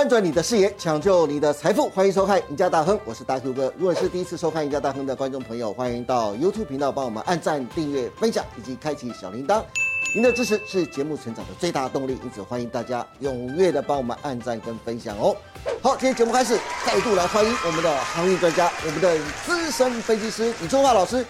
翻转你的视野，抢救你的财富，欢迎收看《赢家大亨》，我是大 Q 哥。如果是第一次收看《赢家大亨》的观众朋友，欢迎到 YouTube 频道帮我们按赞、订阅、分享以及开启小铃铛。您的支持是节目成长的最大动力，因此欢迎大家踊跃的帮我们按赞跟分享哦。好，今天节目开始，再度来欢迎我们的航运专家，我们的资深分析师李春华老师。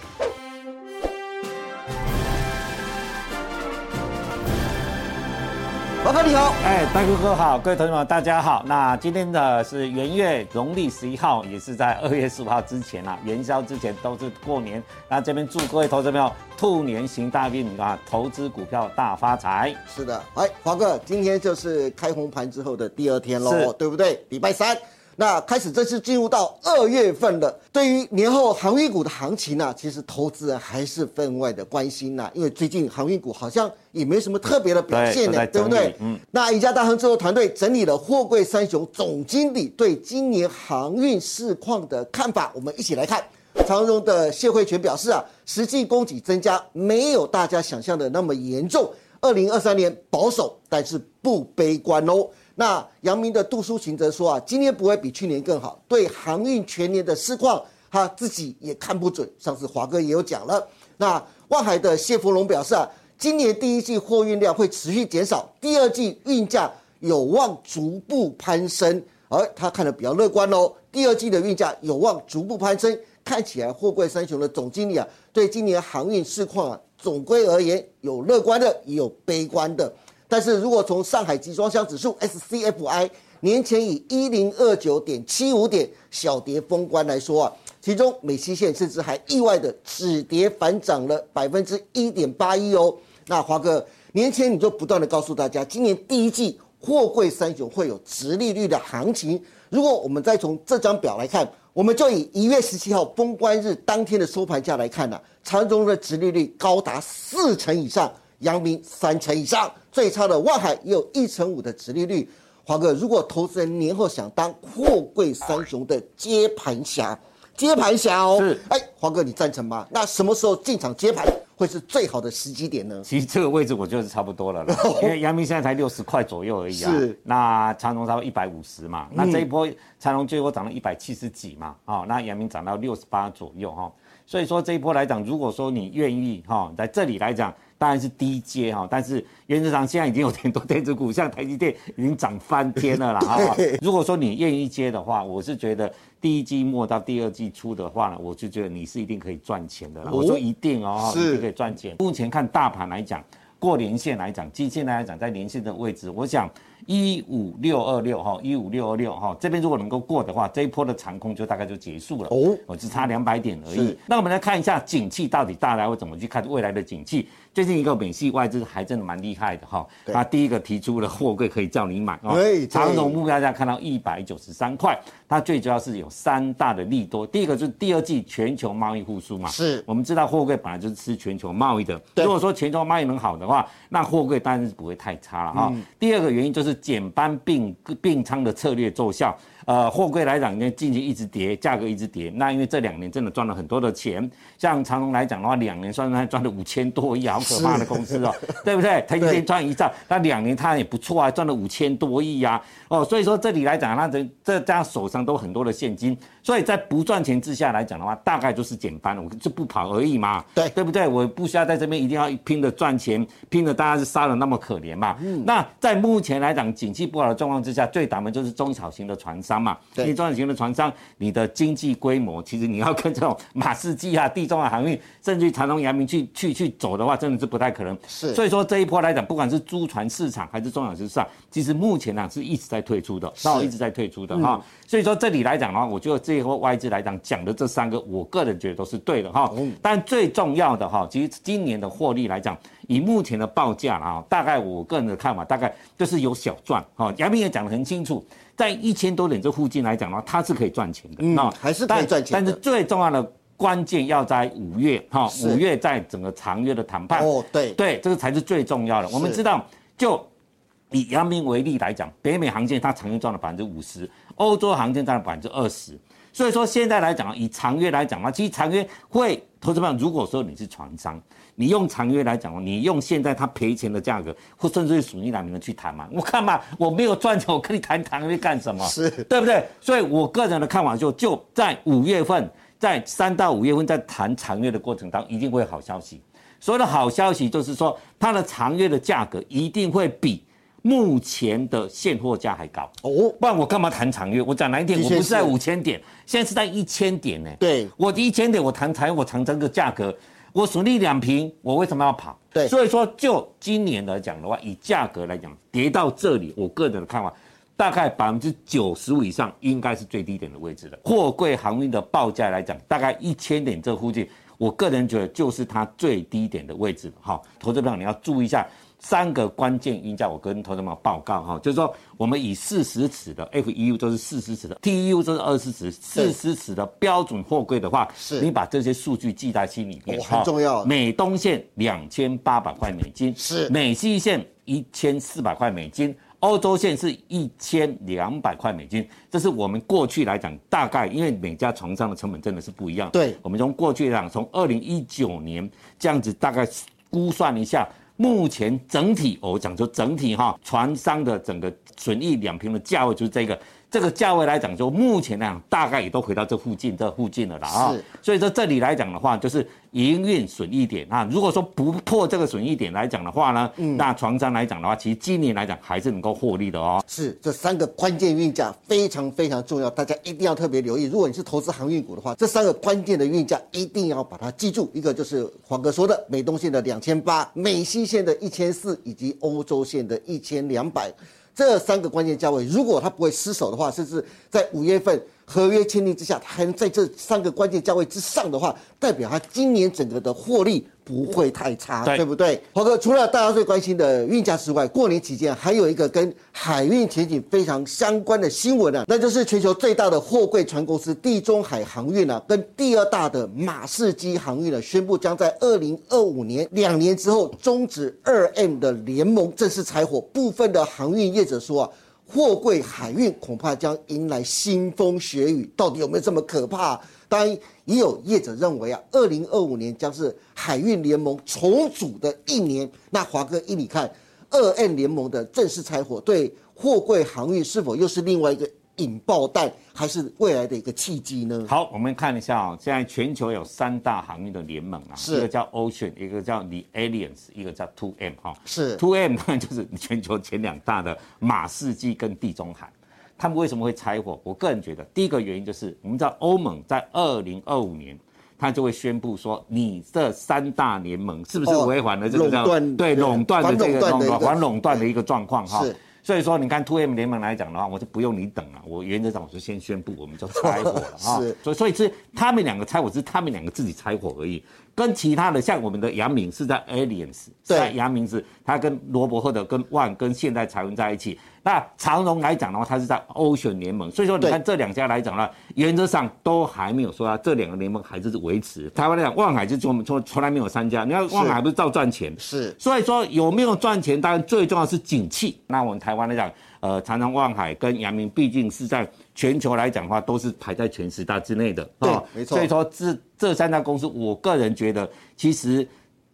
老哥你好，哎，大哥哥好，各位同学们大家好。那今天的是元月农历十一号，也是在二月十五号之前啊，元宵之前都是过年。那这边祝各位投资朋友兔年行大运啊，投资股票大发财。是的，哎，华哥，今天就是开红盘之后的第二天喽，对不对？礼拜三。那开始正式进入到二月份了。对于年后航运股的行情呢，其实投资人还是分外的关心呐，因为最近航运股好像也没什么特别的表现呢，对不对？嗯。那宜家大亨制作团队整理了货柜三雄总经理对今年航运市况的看法，我们一起来看。长荣的谢慧全表示啊，实际供给增加没有大家想象的那么严重，二零二三年保守，但是不悲观哦。那杨明的杜书琴则说啊，今年不会比去年更好，对航运全年的市况，他自己也看不准。上次华哥也有讲了。那万海的谢福龙表示啊，今年第一季货运量会持续减少，第二季运价有望逐步攀升，而他看得比较乐观哦。第二季的运价有望逐步攀升，看起来货柜三雄的总经理啊，对今年航运市况啊，总归而言有乐观的，也有悲观的。但是如果从上海集装箱指数 SCFI 年前以一零二九点七五点小跌封关来说啊，其中美西线甚至还意外的止跌反涨了百分之一点八一哦。那华哥年前你就不断的告诉大家，今年第一季货柜三雄会有直利率的行情。如果我们再从这张表来看，我们就以一月十七号封关日当天的收盘价来看呢，长中的直利率高达四成以上。阳明三成以上，最差的万海也有一成五的殖利率。华哥，如果投资人年后想当货柜三雄的接盘侠，接盘侠哦，是，哎，华哥你赞成吗？那什么时候进场接盘会是最好的时机点呢？其实这个位置我觉得是差不多了，因为阳明现在才六十块左右而已啊。是，那长隆差不多一百五十嘛，那这一波长隆最后涨到一百七十几嘛，哦，那阳明涨到六十八左右哈。所以说这一波来讲，如果说你愿意哈，在这里来讲。当然是低阶哈，但是原则上现在已经有很多电子股，像台积电已经涨翻天了啦哈。如果说你愿意接的话，我是觉得第一季末到第二季初的话呢，我就觉得你是一定可以赚钱的。我说一定哦，是可以赚钱。目前看大盘来讲，过年线来讲，即现在来讲在年线的位置，我想。一五六二六哈，一五六二六哈，这边如果能够过的话，这一波的长空就大概就结束了哦，我只差两百点而已。那我们来看一下景气到底大家会怎么去看未来的景气。最近一个美系外资还真的蛮厉害的哈，他第一个提出了货柜可以叫你买哦，长总目标价看到一百九十三块，它最主要是有三大的利多，第一个就是第二季全球贸易复苏嘛，是我们知道货柜本来就是吃全球贸易的，如果说全球贸易能好的话，那货柜当然是不会太差了哈。第二个原因就是减班并并仓的策略奏效。呃，货柜来讲，因为近期一直跌，价格一直跌。那因为这两年真的赚了很多的钱。像长隆来讲的话，两年算算赚了五千多亿，好可怕的公司哦，对不对？他一天赚一兆，那两年他也不错啊，赚了五千多亿呀。哦，所以说这里来讲，那这这家手上都很多的现金，所以在不赚钱之下来讲的话，大概就是减班了，我就不跑而已嘛。对，对不对？我不需要在这边一定要拼的赚钱，拼的大家是杀的那么可怜嘛。嗯。那在目前来讲，景气不好的状况之下，最倒霉就是中小型的船商。嘛，你中小型的船商，你的经济规模，其实你要跟这种马士基啊、地中海航运，甚至长隆、阳明去去去走的话，真的是不太可能。是，所以说这一波来讲，不管是租船市场还是中小型市场，其实目前呢是一直在退出的，那我一直在退出的哈。所以说这里来讲的话，我觉得这一波外资来讲讲的这三个，我个人觉得都是对的哈。但最重要的哈，其实今年的获利来讲，以目前的报价啊，大概我个人的看法，大概就是有小赚哈。杨明也讲得很清楚。在一千多点这附近来讲的话，它是可以赚钱的，那还是可以赚钱。但是最重要的关键要在五月，哈，五月在整个长约的谈判。哦，对对，这个才是最重要的。我们知道，就以阳明为例来讲，北美航线它长约赚了百分之五十，欧洲航线占了百分之二十。所以说现在来讲，以长约来讲嘛，其实长约会投资朋友，如果说你是船商，你用长约来讲，你用现在他赔钱的价格，或甚至是属于哪名的去谈嘛？我看嘛，我没有赚钱，我跟你谈长约干什么？是对不对？所以我个人的看法就就在五月份，在三到五月份在谈长约的过程当中，一定会有好消息。所有的好消息就是说，它的长约的价格一定会比。目前的现货价还高哦，不然我干嘛谈长月？我讲难听，我不是在五千点，现在是在一千点呢。对，我一千点我谈长约，我谈这个价格，我损利两平，我为什么要跑？对，所以说就今年来讲的话，以价格来讲，跌到这里，我个人的看法，大概百分之九十五以上应该是最低点的位置的。货柜航运的报价来讲，大概一千点这附近，我个人觉得就是它最低点的位置。好，投资朋友你要注意一下。三个关键音价，我跟同学们报告哈，就是说我们以四十尺的 FEU 都是四十尺的，TEU 都是二十尺，四十尺的标准货柜的话，是你把这些数据记在心里面，很重要。美东线两千八百块美金，是美西线一千四百块美金，欧洲线是一千两百块美金，这是我们过去来讲大概，因为每家床上的成本真的是不一样。对，我们从过去来讲，从二零一九年这样子大概估算一下。目前整体，我讲说整体哈，船商的整个损益两平的价位就是这个。这个价位来讲，就目前来讲，大概也都回到这附近，这附近了啦啊。是。所以说这里来讲的话，就是营运损益点啊。如果说不破这个损益点来讲的话呢，嗯，那船商来讲的话，其实今年来讲还是能够获利的哦。是，这三个关键运价非常非常重要，大家一定要特别留意。如果你是投资航运股的话，这三个关键的运价一定要把它记住。一个就是黄哥说的美东线的两千八，美西线的一千四，以及欧洲线的一千两百。这三个关键价位，如果它不会失守的话，甚至在五月份。合约签订之下，还能在这三个关键价位之上的话，代表它今年整个的获利不会太差，对不对？华哥，除了大家最关心的运价之外，过年期间还有一个跟海运前景非常相关的新闻啊，那就是全球最大的货柜船公司地中海航运啊，跟第二大的马士基航运呢，宣布将在二零二五年两年之后终止二 M 的联盟正式柴火。部分的航运业者说啊。货柜海运恐怕将迎来腥风血雨，到底有没有这么可怕？当然，也有业者认为啊，二零二五年将是海运联盟重组的一年。那华哥依你看，二 N 联盟的正式拆伙，对货柜航运是否又是另外一个？引爆弹还是未来的一个契机呢？好，我们看一下啊，现在全球有三大航运的联盟啊，一个叫 Ocean，一个叫 The Alliance，一个叫 Two M 哈。是 Two M 当然，就是全球前两大的马士基跟地中海，他们为什么会拆伙？我个人觉得，第一个原因就是我们知道欧盟在二零二五年，他就会宣布说，你这三大联盟是不是违反了这个叫对垄断的这个反垄断的一个状况哈？是。所以说，你看 Two M 联盟来讲的话，我就不用你等了，我原则上我就先宣布，我们就拆伙了啊。是，所以所以是他们两个拆伙，是他们两个自己拆伙而已。跟其他的像我们的杨明是在 Alliance，在杨明是他跟罗伯赫的跟万跟现代财运在一起。那长荣来讲的话，它是在欧选联盟，所以说你看这两家来讲呢，原则上都还没有说啊，这两个联盟还是维持。台湾来讲，望海就从从从来没有参加，你看望海不是照赚钱？是，所以说有没有赚钱，当然最重要是景气。那我们台湾来讲，呃，长荣、望海跟阳明，毕竟是在全球来讲的话，都是排在前十大之内的，对，没错。所以说这这三家公司，我个人觉得其实。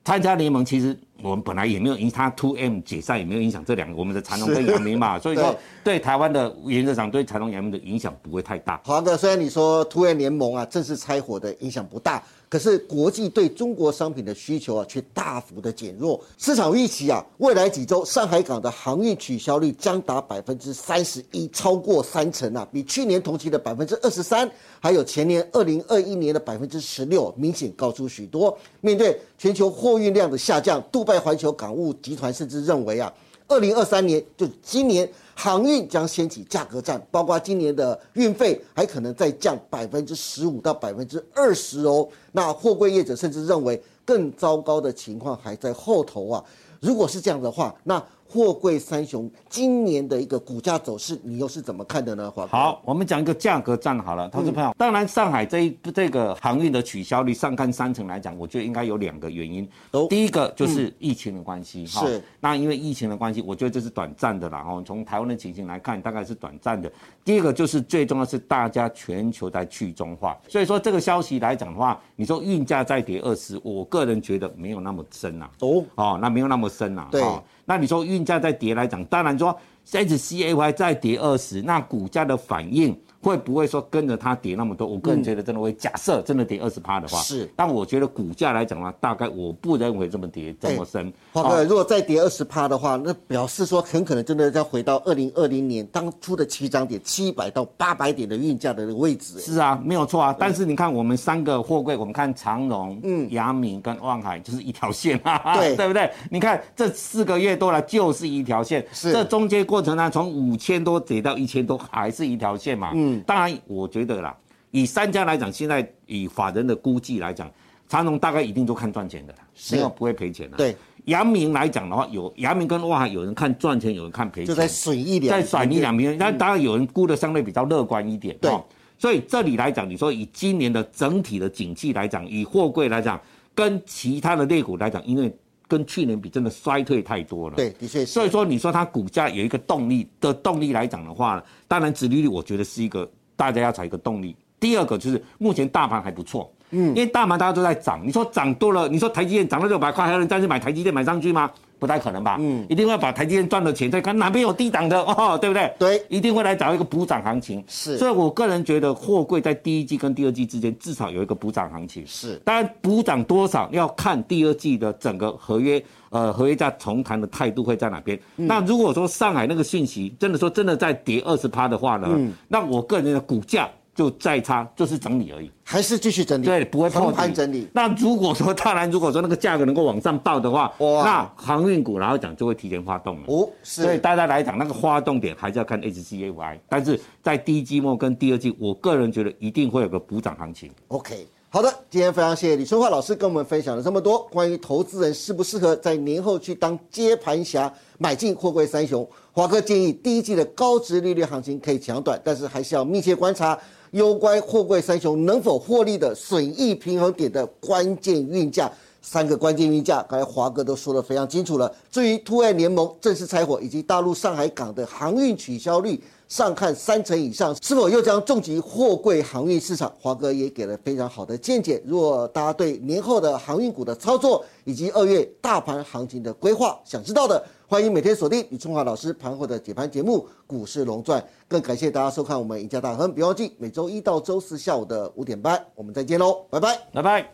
参加联盟其实我们本来也没有影，它 Two M 解散也没有影响这两个我们的长隆跟阳明嘛，所以说对台湾的原则上对长隆阳明的影响不会太大。好的，虽然你说 Two M 联盟啊正式拆伙的影响不大。可是国际对中国商品的需求啊，却大幅的减弱。市场预期啊，未来几周上海港的航运取消率将达百分之三十一，超过三成啊，比去年同期的百分之二十三，还有前年二零二一年的百分之十六，明显高出许多。面对全球货运量的下降，杜拜环球港务集团甚至认为啊，二零二三年就今年。航运将掀起价格战，包括今年的运费还可能再降百分之十五到百分之二十哦。那货柜业者甚至认为更糟糕的情况还在后头啊！如果是这样的话，那货柜三雄今年的一个股价走势，你又是怎么看的呢？华好，我们讲一个价格战好了，投资朋友。当然，上海这一这个航运的取消率上看三成来讲，我觉得应该有两个原因。第一个就是疫情的关系，是。那因为疫情的关系，我觉得这是短暂的啦。哦，从台湾的情形来看，大概是短暂的。第二个就是最重要是大家全球在去中化，所以说这个消息来讲的话，你说运价再跌二十，我个人觉得没有那么深呐。哦，哦，那没有那么深呐。对。那你说运价在跌来讲，当然说 H C A Y 再跌二十，那股价的反应。会不会说跟着它跌那么多？我个人觉得真的会。假设真的跌二十趴的话，是。但我觉得股价来讲呢，大概我不认为这么跌这么深。华哥，如果再跌二十趴的话，那表示说很可能真的要回到二零二零年当初的起涨点七百到八百点的运价的那个位置。是啊，没有错啊。但是你看我们三个货柜，我们看长荣、嗯、阳明跟万海就是一条线啊，对 对不对？你看这四个月多来就是一条线，是。这中间过程呢，从五千多跌到一千多，还是一条线嘛？嗯，当然我。觉得啦，以三家来讲，现在以法人的估计来讲，长隆大概一定都看赚钱的，没有不会赔钱的。对，阳明来讲的话，有阳明跟万海有人看赚钱，有人看赔钱，就在水一两，在水一两名，那当然有人估的相对比较乐观一点。对，所以这里来讲，你说以今年的整体的景气来讲，以货柜来讲，跟其他的类股来讲，因为跟去年比真的衰退太多了。对，的确。所以说，你说它股价有一个动力的动力来讲的话，当然，殖利率我觉得是一个。大家要找一个动力。第二个就是目前大盘还不错，嗯，因为大盘大家都在涨。你说涨多了，你说台积电涨了六百块，还有人再去买台积电买上去吗？不太可能吧，嗯，一定会把台积电赚的钱再看哪边有低档的哦，对不对？对，一定会来找一个补涨行情。是，所以我个人觉得货柜在第一季跟第二季之间至少有一个补涨行情。是，当然补涨多少要看第二季的整个合约，呃，合约价重谈的态度会在哪边。那如果说上海那个讯息真的说真的在跌二十趴的话呢，那我个人的股价。就再差就是整理而已，还是继续整理？对，不会横盘整理。那如果说当然，如果说那个价格能够往上报的话，那航运股然后讲就会提前发动了。哦，是。所以大家来讲，那个发动点还是要看 HCAY，但是在第一季末跟第二季，我个人觉得一定会有个补涨行情。OK，好的，今天非常谢谢李春华老师跟我们分享了这么多关于投资人适不适合在年后去当接盘侠买进货柜三雄。华哥建议第一季的高值利率行情可以抢短，但是还是要密切观察。攸关货柜三雄能否获利的损益平衡点的关键运价，三个关键运价，刚才华哥都说得非常清楚了。至于突爱联盟正式拆伙，以及大陆上海港的航运取消率上看三成以上，是否又将重击货柜航运市场？华哥也给了非常好的见解。如果大家对年后的航运股的操作，以及二月大盘行情的规划想知道的，欢迎每天锁定李春华老师盘后的解盘节目《股市龙钻》。更感谢大家收看我们赢家大亨，别忘记每周一到周四下午的五点半，我们再见喽，拜拜，拜拜。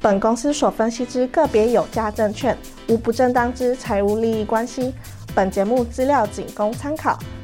本公司所分析之个别有价证券，无不正当之财务利益关系。本节目资料仅供参考，